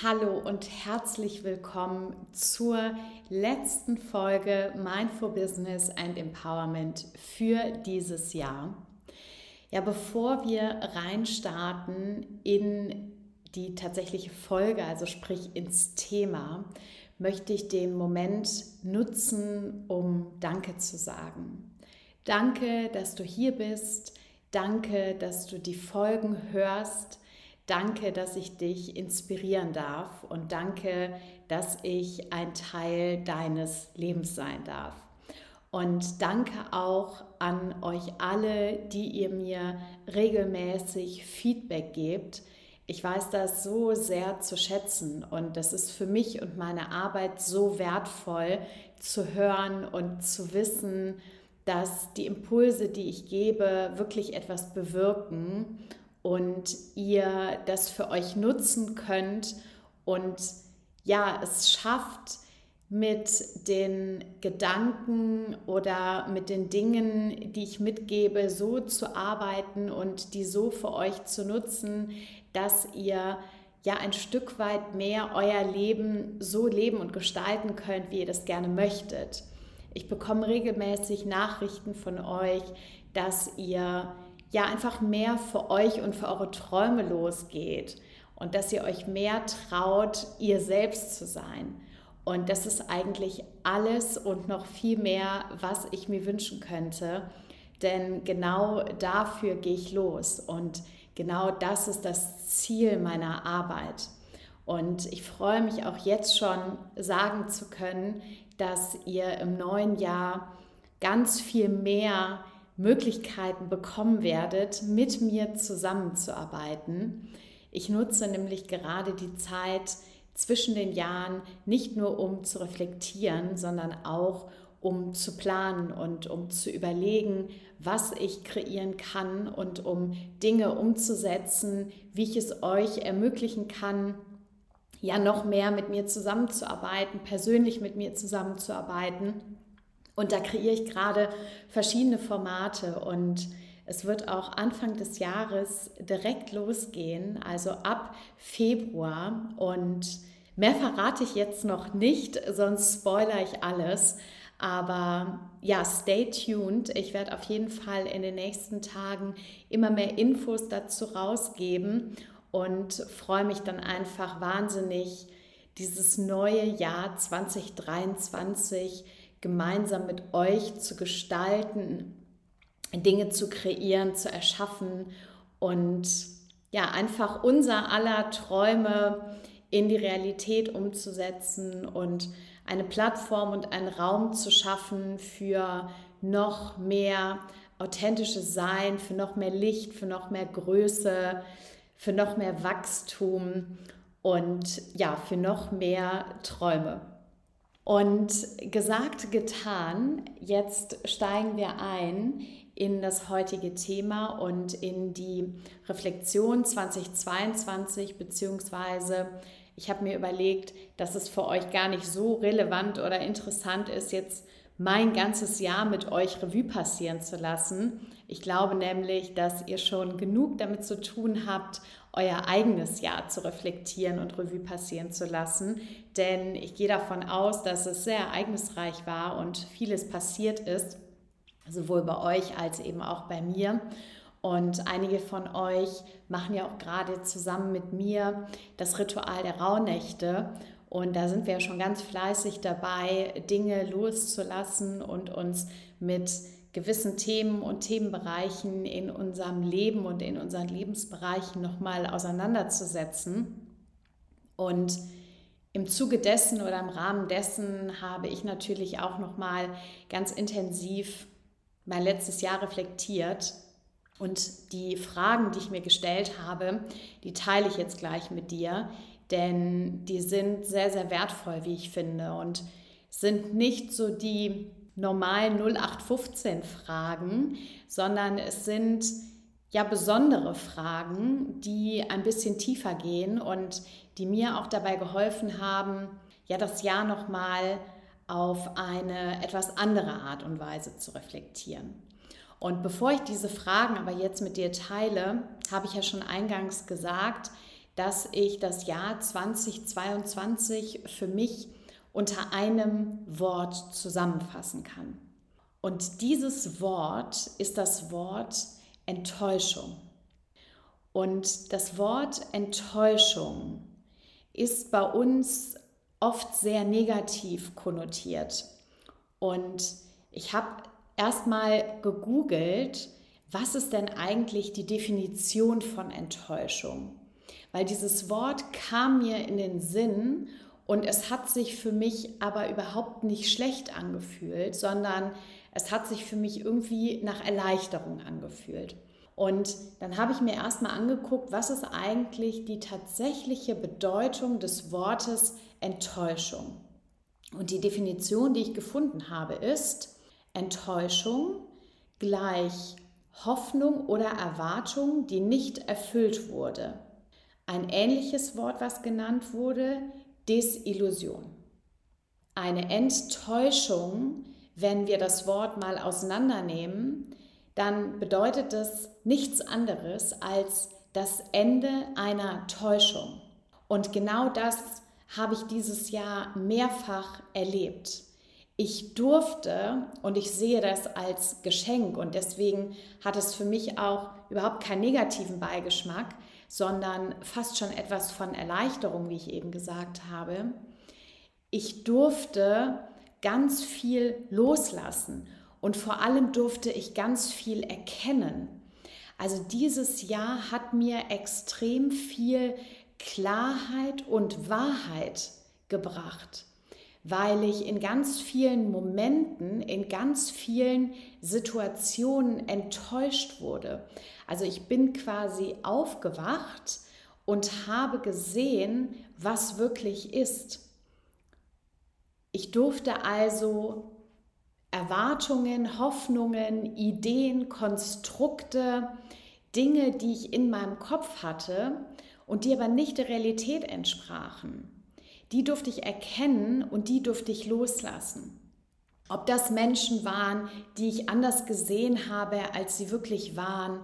Hallo und herzlich willkommen zur letzten Folge Mindful Business and Empowerment für dieses Jahr. Ja, bevor wir reinstarten in die tatsächliche Folge, also sprich ins Thema, möchte ich den Moment nutzen, um Danke zu sagen. Danke, dass du hier bist. Danke, dass du die Folgen hörst. Danke, dass ich dich inspirieren darf und danke, dass ich ein Teil deines Lebens sein darf. Und danke auch an euch alle, die ihr mir regelmäßig Feedback gebt. Ich weiß das so sehr zu schätzen und das ist für mich und meine Arbeit so wertvoll zu hören und zu wissen, dass die Impulse, die ich gebe, wirklich etwas bewirken und ihr das für euch nutzen könnt und ja, es schafft mit den Gedanken oder mit den Dingen, die ich mitgebe, so zu arbeiten und die so für euch zu nutzen, dass ihr ja ein Stück weit mehr euer Leben so leben und gestalten könnt, wie ihr das gerne möchtet. Ich bekomme regelmäßig Nachrichten von euch, dass ihr ja einfach mehr für euch und für eure Träume losgeht und dass ihr euch mehr traut, ihr selbst zu sein. Und das ist eigentlich alles und noch viel mehr, was ich mir wünschen könnte. Denn genau dafür gehe ich los und genau das ist das Ziel meiner Arbeit. Und ich freue mich auch jetzt schon sagen zu können, dass ihr im neuen Jahr ganz viel mehr Möglichkeiten bekommen werdet, mit mir zusammenzuarbeiten. Ich nutze nämlich gerade die Zeit zwischen den Jahren nicht nur um zu reflektieren, sondern auch um zu planen und um zu überlegen, was ich kreieren kann und um Dinge umzusetzen, wie ich es euch ermöglichen kann, ja noch mehr mit mir zusammenzuarbeiten, persönlich mit mir zusammenzuarbeiten und da kreiere ich gerade verschiedene Formate und es wird auch Anfang des Jahres direkt losgehen, also ab Februar. Und mehr verrate ich jetzt noch nicht, sonst spoilere ich alles. Aber ja, stay tuned. Ich werde auf jeden Fall in den nächsten Tagen immer mehr Infos dazu rausgeben und freue mich dann einfach wahnsinnig, dieses neue Jahr 2023 gemeinsam mit euch zu gestalten, Dinge zu kreieren, zu erschaffen und ja, einfach unser aller Träume in die Realität umzusetzen und eine Plattform und einen Raum zu schaffen für noch mehr authentisches Sein, für noch mehr Licht, für noch mehr Größe, für noch mehr Wachstum und ja, für noch mehr Träume. Und gesagt, getan, jetzt steigen wir ein in das heutige Thema und in die Reflexion 2022, beziehungsweise ich habe mir überlegt, dass es für euch gar nicht so relevant oder interessant ist, jetzt mein ganzes Jahr mit euch Revue passieren zu lassen. Ich glaube nämlich, dass ihr schon genug damit zu tun habt, euer eigenes Jahr zu reflektieren und Revue passieren zu lassen. Denn ich gehe davon aus, dass es sehr ereignisreich war und vieles passiert ist, sowohl bei euch als eben auch bei mir. Und einige von euch machen ja auch gerade zusammen mit mir das Ritual der Rauhnächte. Und da sind wir ja schon ganz fleißig dabei, Dinge loszulassen und uns mit gewissen Themen und Themenbereichen in unserem Leben und in unseren Lebensbereichen nochmal auseinanderzusetzen. Und im Zuge dessen oder im Rahmen dessen habe ich natürlich auch nochmal ganz intensiv mein letztes Jahr reflektiert. Und die Fragen, die ich mir gestellt habe, die teile ich jetzt gleich mit dir, denn die sind sehr, sehr wertvoll, wie ich finde, und sind nicht so die normalen 0815 Fragen, sondern es sind ja besondere Fragen, die ein bisschen tiefer gehen und die mir auch dabei geholfen haben, ja das Jahr noch mal auf eine etwas andere Art und Weise zu reflektieren. Und bevor ich diese Fragen aber jetzt mit dir teile, habe ich ja schon eingangs gesagt, dass ich das Jahr 2022 für mich unter einem Wort zusammenfassen kann. Und dieses Wort ist das Wort Enttäuschung. Und das Wort Enttäuschung ist bei uns oft sehr negativ konnotiert. Und ich habe erstmal gegoogelt, was ist denn eigentlich die Definition von Enttäuschung? Weil dieses Wort kam mir in den Sinn und es hat sich für mich aber überhaupt nicht schlecht angefühlt, sondern es hat sich für mich irgendwie nach Erleichterung angefühlt. Und dann habe ich mir erstmal angeguckt, was ist eigentlich die tatsächliche Bedeutung des Wortes Enttäuschung. Und die Definition, die ich gefunden habe, ist Enttäuschung gleich Hoffnung oder Erwartung, die nicht erfüllt wurde. Ein ähnliches Wort, was genannt wurde, Desillusion. Eine Enttäuschung, wenn wir das Wort mal auseinandernehmen, dann bedeutet das nichts anderes als das Ende einer Täuschung. Und genau das habe ich dieses Jahr mehrfach erlebt. Ich durfte und ich sehe das als Geschenk und deswegen hat es für mich auch überhaupt keinen negativen Beigeschmack, sondern fast schon etwas von Erleichterung, wie ich eben gesagt habe. Ich durfte ganz viel loslassen und vor allem durfte ich ganz viel erkennen. Also dieses Jahr hat mir extrem viel Klarheit und Wahrheit gebracht, weil ich in ganz vielen Momenten, in ganz vielen Situationen enttäuscht wurde. Also ich bin quasi aufgewacht und habe gesehen, was wirklich ist. Ich durfte also Erwartungen, Hoffnungen, Ideen, Konstrukte, Dinge, die ich in meinem Kopf hatte und die aber nicht der Realität entsprachen. Die durfte ich erkennen und die durfte ich loslassen. Ob das Menschen waren, die ich anders gesehen habe, als sie wirklich waren,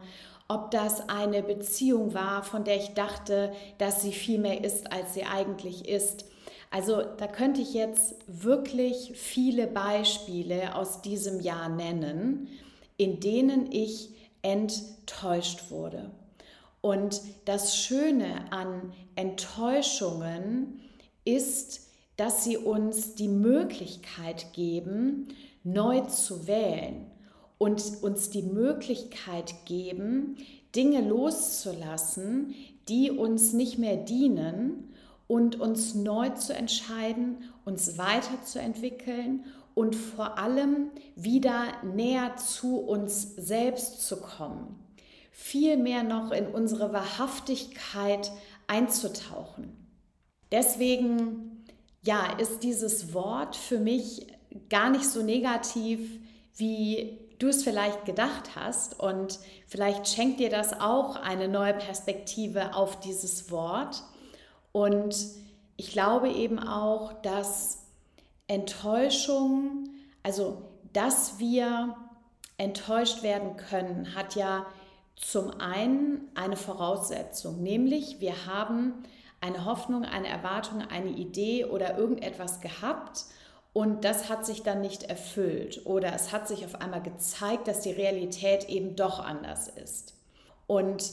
ob das eine Beziehung war, von der ich dachte, dass sie viel mehr ist, als sie eigentlich ist, also da könnte ich jetzt wirklich viele Beispiele aus diesem Jahr nennen, in denen ich enttäuscht wurde. Und das Schöne an Enttäuschungen ist, dass sie uns die Möglichkeit geben, neu zu wählen und uns die Möglichkeit geben, Dinge loszulassen, die uns nicht mehr dienen und uns neu zu entscheiden, uns weiterzuentwickeln und vor allem wieder näher zu uns selbst zu kommen. Viel mehr noch in unsere Wahrhaftigkeit einzutauchen. Deswegen, ja, ist dieses Wort für mich gar nicht so negativ, wie du es vielleicht gedacht hast. Und vielleicht schenkt dir das auch eine neue Perspektive auf dieses Wort. Und ich glaube eben auch, dass Enttäuschung, also dass wir enttäuscht werden können, hat ja zum einen eine Voraussetzung, nämlich wir haben eine Hoffnung, eine Erwartung, eine Idee oder irgendetwas gehabt und das hat sich dann nicht erfüllt oder es hat sich auf einmal gezeigt, dass die Realität eben doch anders ist. Und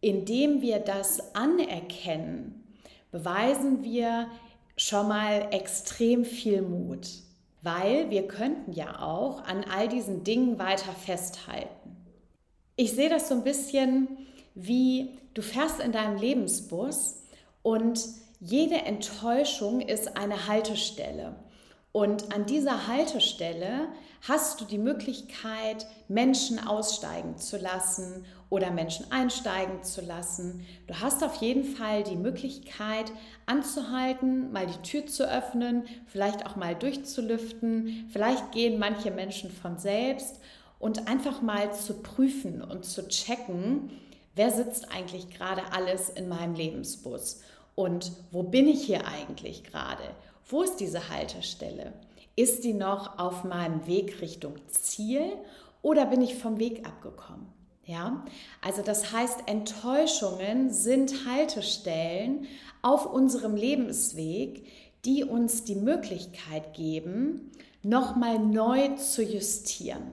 indem wir das anerkennen, beweisen wir schon mal extrem viel Mut, weil wir könnten ja auch an all diesen Dingen weiter festhalten. Ich sehe das so ein bisschen wie du fährst in deinem Lebensbus und jede Enttäuschung ist eine Haltestelle. Und an dieser Haltestelle hast du die Möglichkeit, Menschen aussteigen zu lassen oder Menschen einsteigen zu lassen. Du hast auf jeden Fall die Möglichkeit anzuhalten, mal die Tür zu öffnen, vielleicht auch mal durchzulüften. Vielleicht gehen manche Menschen von selbst und einfach mal zu prüfen und zu checken, wer sitzt eigentlich gerade alles in meinem Lebensbus und wo bin ich hier eigentlich gerade wo ist diese Haltestelle? Ist die noch auf meinem Weg Richtung Ziel oder bin ich vom Weg abgekommen? Ja, also das heißt, Enttäuschungen sind Haltestellen auf unserem Lebensweg, die uns die Möglichkeit geben, nochmal neu zu justieren.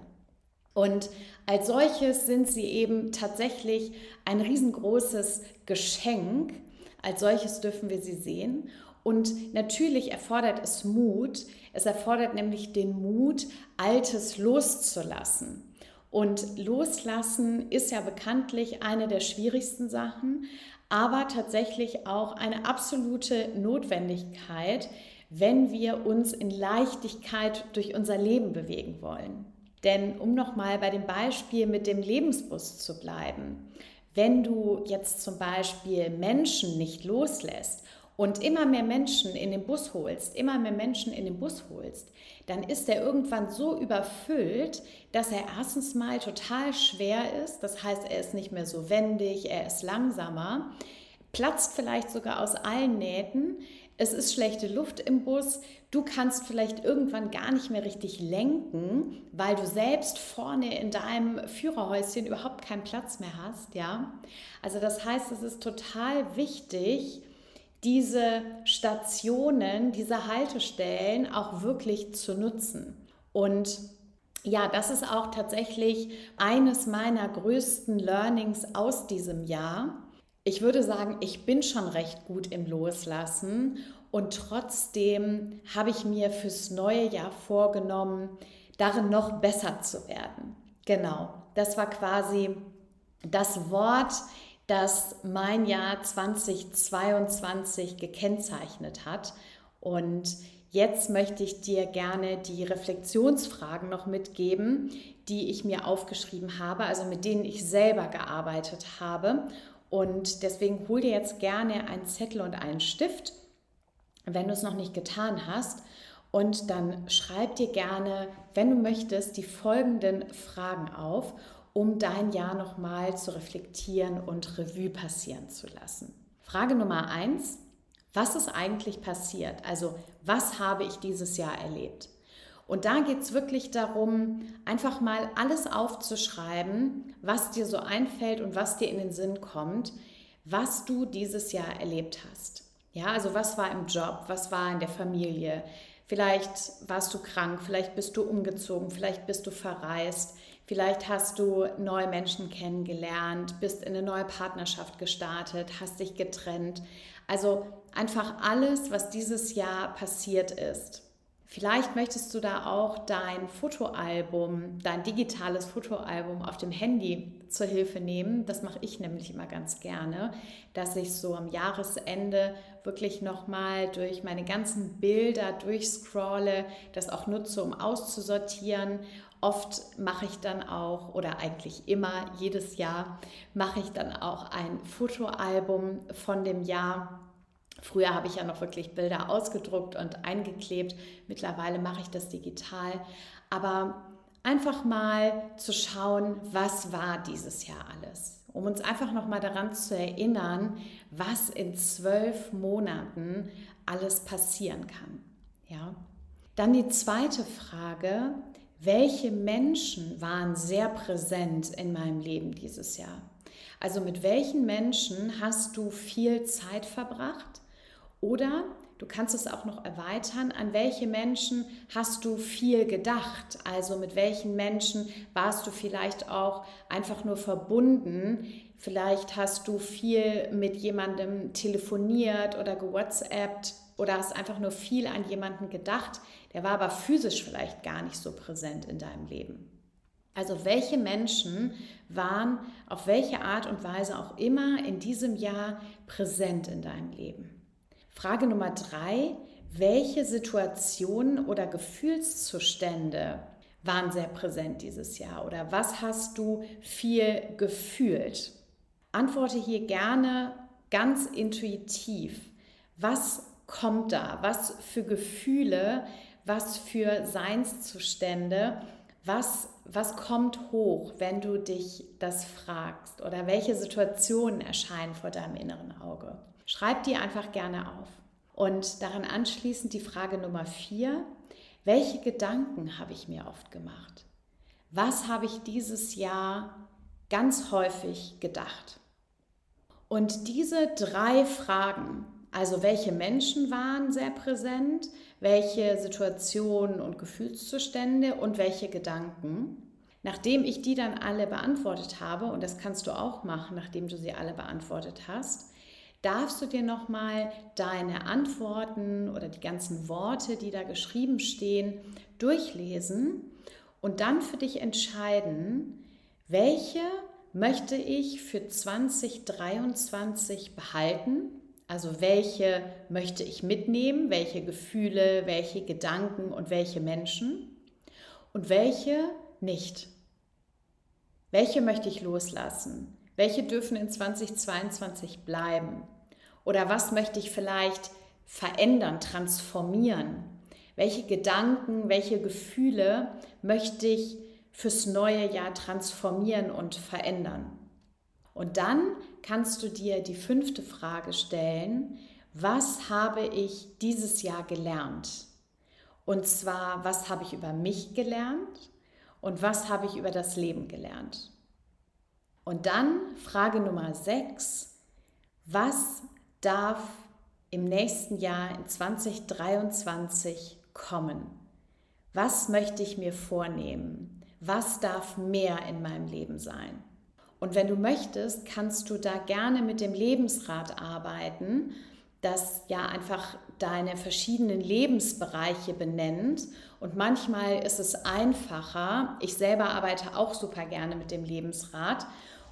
Und als solches sind sie eben tatsächlich ein riesengroßes Geschenk. Als solches dürfen wir sie sehen. Und natürlich erfordert es Mut. Es erfordert nämlich den Mut, Altes loszulassen. Und loslassen ist ja bekanntlich eine der schwierigsten Sachen, aber tatsächlich auch eine absolute Notwendigkeit, wenn wir uns in Leichtigkeit durch unser Leben bewegen wollen. Denn um nochmal bei dem Beispiel mit dem Lebensbus zu bleiben, wenn du jetzt zum Beispiel Menschen nicht loslässt und immer mehr Menschen in den Bus holst, immer mehr Menschen in den Bus holst, dann ist er irgendwann so überfüllt, dass er erstens mal total schwer ist. Das heißt, er ist nicht mehr so wendig, er ist langsamer, platzt vielleicht sogar aus allen Nähten. Es ist schlechte Luft im Bus. Du kannst vielleicht irgendwann gar nicht mehr richtig lenken, weil du selbst vorne in deinem Führerhäuschen überhaupt keinen Platz mehr hast, ja? Also das heißt, es ist total wichtig, diese Stationen, diese Haltestellen auch wirklich zu nutzen. Und ja, das ist auch tatsächlich eines meiner größten Learnings aus diesem Jahr. Ich würde sagen, ich bin schon recht gut im Loslassen und trotzdem habe ich mir fürs neue Jahr vorgenommen, darin noch besser zu werden. Genau, das war quasi das Wort, das mein Jahr 2022 gekennzeichnet hat. Und jetzt möchte ich dir gerne die Reflexionsfragen noch mitgeben, die ich mir aufgeschrieben habe, also mit denen ich selber gearbeitet habe. Und deswegen hol dir jetzt gerne einen Zettel und einen Stift, wenn du es noch nicht getan hast. Und dann schreib dir gerne, wenn du möchtest, die folgenden Fragen auf um dein Jahr nochmal zu reflektieren und Revue passieren zu lassen. Frage Nummer eins, was ist eigentlich passiert? Also was habe ich dieses Jahr erlebt? Und da geht es wirklich darum, einfach mal alles aufzuschreiben, was dir so einfällt und was dir in den Sinn kommt, was du dieses Jahr erlebt hast. Ja, also was war im Job, was war in der Familie? Vielleicht warst du krank, vielleicht bist du umgezogen, vielleicht bist du verreist, Vielleicht hast du neue Menschen kennengelernt, bist in eine neue Partnerschaft gestartet, hast dich getrennt. Also einfach alles, was dieses Jahr passiert ist. Vielleicht möchtest du da auch dein Fotoalbum, dein digitales Fotoalbum auf dem Handy zur Hilfe nehmen. Das mache ich nämlich immer ganz gerne, dass ich so am Jahresende wirklich nochmal durch meine ganzen Bilder durchscrolle, das auch nutze, um auszusortieren Oft mache ich dann auch, oder eigentlich immer, jedes Jahr, mache ich dann auch ein Fotoalbum von dem Jahr. Früher habe ich ja noch wirklich Bilder ausgedruckt und eingeklebt. Mittlerweile mache ich das digital. Aber einfach mal zu schauen, was war dieses Jahr alles. Um uns einfach nochmal daran zu erinnern, was in zwölf Monaten alles passieren kann. Ja? Dann die zweite Frage, welche Menschen waren sehr präsent in meinem Leben dieses Jahr? Also mit welchen Menschen hast du viel Zeit verbracht? Oder du kannst es auch noch erweitern, an welche Menschen hast du viel gedacht? Also mit welchen Menschen warst du vielleicht auch einfach nur verbunden? Vielleicht hast du viel mit jemandem telefoniert oder gewhatsappt oder hast einfach nur viel an jemanden gedacht, der war aber physisch vielleicht gar nicht so präsent in deinem Leben. Also welche Menschen waren auf welche Art und Weise auch immer in diesem Jahr präsent in deinem Leben? Frage Nummer drei, welche Situationen oder Gefühlszustände waren sehr präsent dieses Jahr oder was hast du viel gefühlt? Antworte hier gerne ganz intuitiv. Was kommt da? Was für Gefühle, was für Seinszustände, was, was kommt hoch, wenn du dich das fragst? Oder welche Situationen erscheinen vor deinem inneren Auge? Schreib die einfach gerne auf. Und daran anschließend die Frage Nummer vier. Welche Gedanken habe ich mir oft gemacht? Was habe ich dieses Jahr ganz häufig gedacht. Und diese drei Fragen, also welche Menschen waren sehr präsent, welche Situationen und Gefühlszustände und welche Gedanken, nachdem ich die dann alle beantwortet habe, und das kannst du auch machen, nachdem du sie alle beantwortet hast, darfst du dir nochmal deine Antworten oder die ganzen Worte, die da geschrieben stehen, durchlesen und dann für dich entscheiden, welche möchte ich für 2023 behalten? Also welche möchte ich mitnehmen, welche Gefühle, welche Gedanken und welche Menschen und welche nicht? Welche möchte ich loslassen? Welche dürfen in 2022 bleiben? Oder was möchte ich vielleicht verändern, transformieren? Welche Gedanken, welche Gefühle möchte ich fürs neue Jahr transformieren und verändern? Und dann kannst du dir die fünfte Frage stellen, was habe ich dieses Jahr gelernt? Und zwar, was habe ich über mich gelernt und was habe ich über das Leben gelernt? Und dann Frage Nummer 6, was darf im nächsten Jahr in 2023 kommen? Was möchte ich mir vornehmen? Was darf mehr in meinem Leben sein? Und wenn du möchtest, kannst du da gerne mit dem Lebensrat arbeiten, das ja einfach deine verschiedenen Lebensbereiche benennt. Und manchmal ist es einfacher. Ich selber arbeite auch super gerne mit dem Lebensrat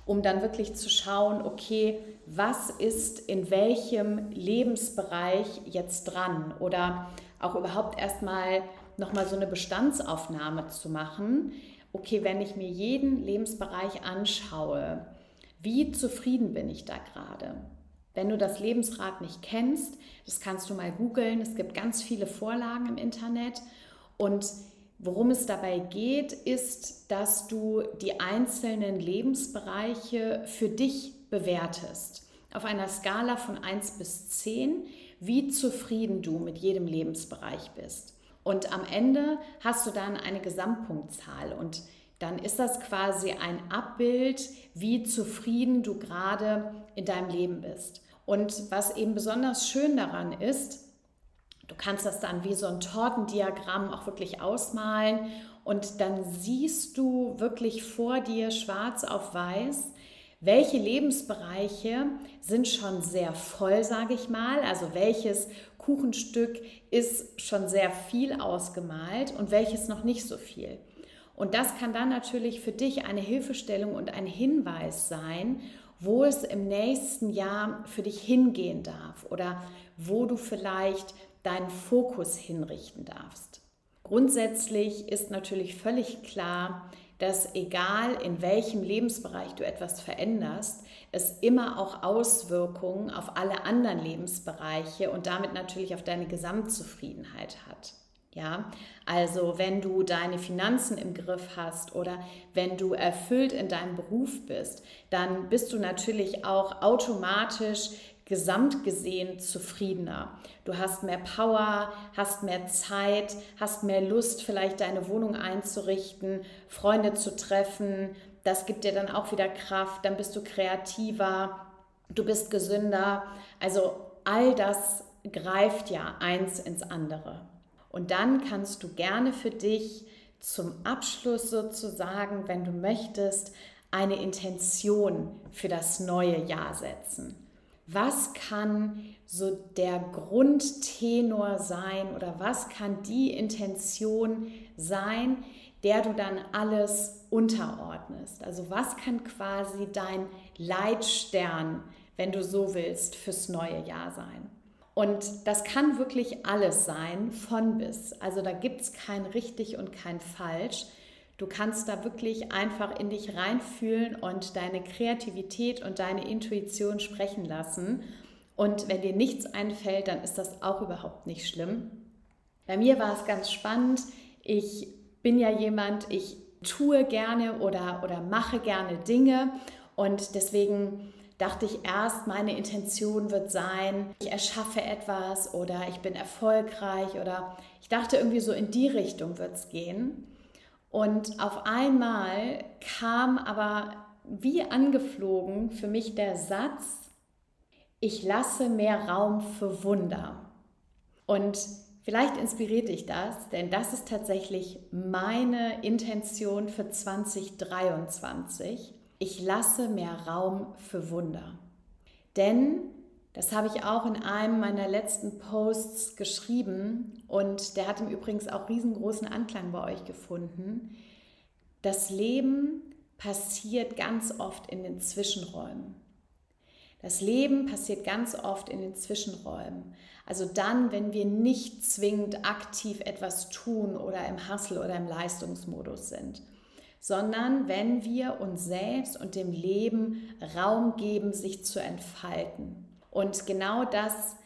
um dann wirklich zu schauen, okay, was ist in welchem Lebensbereich jetzt dran oder auch überhaupt erstmal nochmal so eine Bestandsaufnahme zu machen. Okay, wenn ich mir jeden Lebensbereich anschaue, wie zufrieden bin ich da gerade? Wenn du das Lebensrad nicht kennst, das kannst du mal googeln. Es gibt ganz viele Vorlagen im Internet und Worum es dabei geht, ist, dass du die einzelnen Lebensbereiche für dich bewertest. Auf einer Skala von 1 bis 10, wie zufrieden du mit jedem Lebensbereich bist. Und am Ende hast du dann eine Gesamtpunktzahl und dann ist das quasi ein Abbild, wie zufrieden du gerade in deinem Leben bist. Und was eben besonders schön daran ist, Du kannst das dann wie so ein Tortendiagramm auch wirklich ausmalen und dann siehst du wirklich vor dir schwarz auf weiß, welche Lebensbereiche sind schon sehr voll, sage ich mal, also welches Kuchenstück ist schon sehr viel ausgemalt und welches noch nicht so viel. Und das kann dann natürlich für dich eine Hilfestellung und ein Hinweis sein, wo es im nächsten Jahr für dich hingehen darf oder wo du vielleicht deinen Fokus hinrichten darfst. Grundsätzlich ist natürlich völlig klar, dass egal in welchem Lebensbereich du etwas veränderst, es immer auch Auswirkungen auf alle anderen Lebensbereiche und damit natürlich auf deine Gesamtzufriedenheit hat. Ja, also wenn du deine Finanzen im Griff hast oder wenn du erfüllt in deinem Beruf bist, dann bist du natürlich auch automatisch gesamt gesehen zufriedener. Du hast mehr Power, hast mehr Zeit, hast mehr Lust, vielleicht deine Wohnung einzurichten, Freunde zu treffen. Das gibt dir dann auch wieder Kraft, dann bist du kreativer, du bist gesünder. Also all das greift ja eins ins andere. Und dann kannst du gerne für dich zum Abschluss sozusagen, wenn du möchtest, eine Intention für das neue Jahr setzen was kann so der Grundtenor sein oder was kann die Intention sein, der du dann alles unterordnest. Also was kann quasi dein Leitstern, wenn du so willst, fürs neue Jahr sein. Und das kann wirklich alles sein, von bis. Also da gibt es kein richtig und kein falsch. Du kannst da wirklich einfach in dich reinfühlen und deine Kreativität und deine Intuition sprechen lassen. Und wenn dir nichts einfällt, dann ist das auch überhaupt nicht schlimm. Bei mir war es ganz spannend. Ich bin ja jemand, ich tue gerne oder, oder mache gerne Dinge und deswegen dachte ich erst, meine Intention wird sein, ich erschaffe etwas oder ich bin erfolgreich oder ich dachte irgendwie so in die Richtung wird es gehen. Und auf einmal kam aber wie angeflogen für mich der Satz, ich lasse mehr Raum für Wunder. Und vielleicht inspiriert dich das, denn das ist tatsächlich meine Intention für 2023. Ich lasse mehr Raum für Wunder. Denn das habe ich auch in einem meiner letzten Posts geschrieben und der hat im Übrigen auch riesengroßen Anklang bei euch gefunden. Das Leben passiert ganz oft in den Zwischenräumen. Das Leben passiert ganz oft in den Zwischenräumen. Also dann, wenn wir nicht zwingend aktiv etwas tun oder im Hustle oder im Leistungsmodus sind, sondern wenn wir uns selbst und dem Leben Raum geben, sich zu entfalten. Und genau das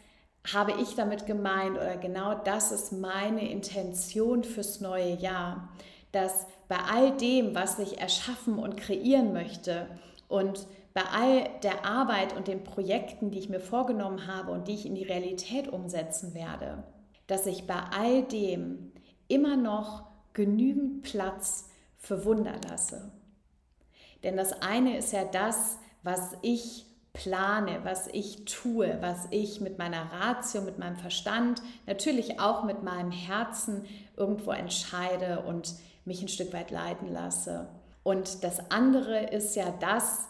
habe ich damit gemeint oder genau das ist meine Intention fürs neue Jahr, dass bei all dem, was ich erschaffen und kreieren möchte und bei all der Arbeit und den Projekten, die ich mir vorgenommen habe und die ich in die Realität umsetzen werde, dass ich bei all dem immer noch genügend Platz für Wunder lasse. Denn das eine ist ja das, was ich plane, was ich tue, was ich mit meiner Ratio, mit meinem Verstand, natürlich auch mit meinem Herzen irgendwo entscheide und mich ein Stück weit leiten lasse. Und das andere ist ja das,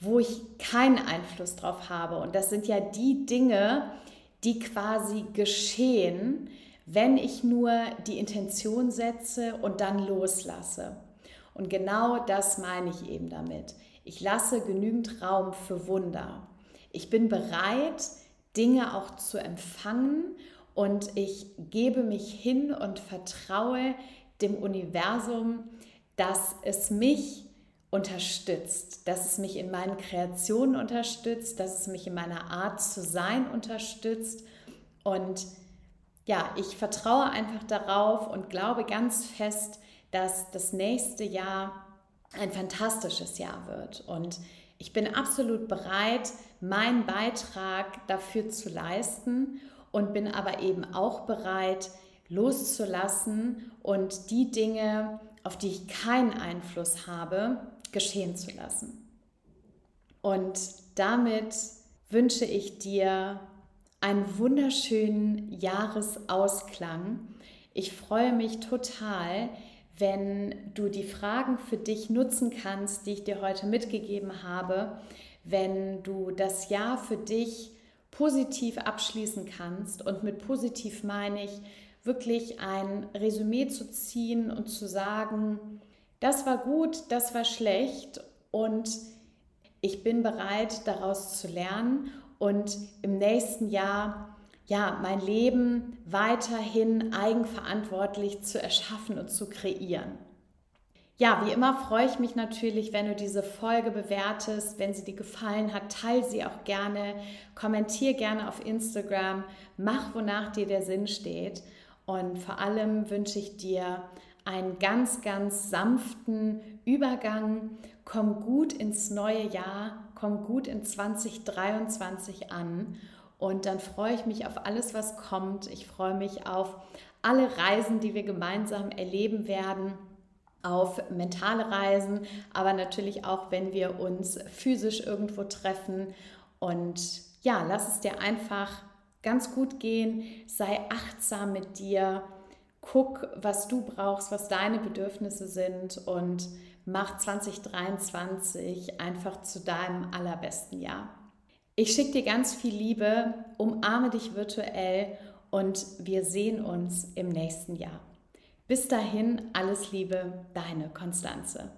wo ich keinen Einfluss drauf habe. Und das sind ja die Dinge, die quasi geschehen, wenn ich nur die Intention setze und dann loslasse. Und genau das meine ich eben damit. Ich lasse genügend Raum für Wunder. Ich bin bereit, Dinge auch zu empfangen und ich gebe mich hin und vertraue dem Universum, dass es mich unterstützt, dass es mich in meinen Kreationen unterstützt, dass es mich in meiner Art zu sein unterstützt. Und ja, ich vertraue einfach darauf und glaube ganz fest, dass das nächste Jahr ein fantastisches Jahr wird. Und ich bin absolut bereit, meinen Beitrag dafür zu leisten und bin aber eben auch bereit, loszulassen und die Dinge, auf die ich keinen Einfluss habe, geschehen zu lassen. Und damit wünsche ich dir einen wunderschönen Jahresausklang. Ich freue mich total, wenn du die Fragen für dich nutzen kannst, die ich dir heute mitgegeben habe, wenn du das Jahr für dich positiv abschließen kannst. Und mit positiv meine ich wirklich ein Resümee zu ziehen und zu sagen, das war gut, das war schlecht und ich bin bereit, daraus zu lernen und im nächsten Jahr ja, mein Leben weiterhin eigenverantwortlich zu erschaffen und zu kreieren. Ja, wie immer freue ich mich natürlich, wenn du diese Folge bewertest. Wenn sie dir gefallen hat, teile sie auch gerne. Kommentier gerne auf Instagram. Mach, wonach dir der Sinn steht. Und vor allem wünsche ich dir einen ganz, ganz sanften Übergang. Komm gut ins neue Jahr. Komm gut in 2023 an. Und dann freue ich mich auf alles, was kommt. Ich freue mich auf alle Reisen, die wir gemeinsam erleben werden, auf mentale Reisen, aber natürlich auch, wenn wir uns physisch irgendwo treffen. Und ja, lass es dir einfach ganz gut gehen. Sei achtsam mit dir. Guck, was du brauchst, was deine Bedürfnisse sind und mach 2023 einfach zu deinem allerbesten Jahr. Ich schicke dir ganz viel Liebe, umarme dich virtuell und wir sehen uns im nächsten Jahr. Bis dahin, alles Liebe, deine Konstanze.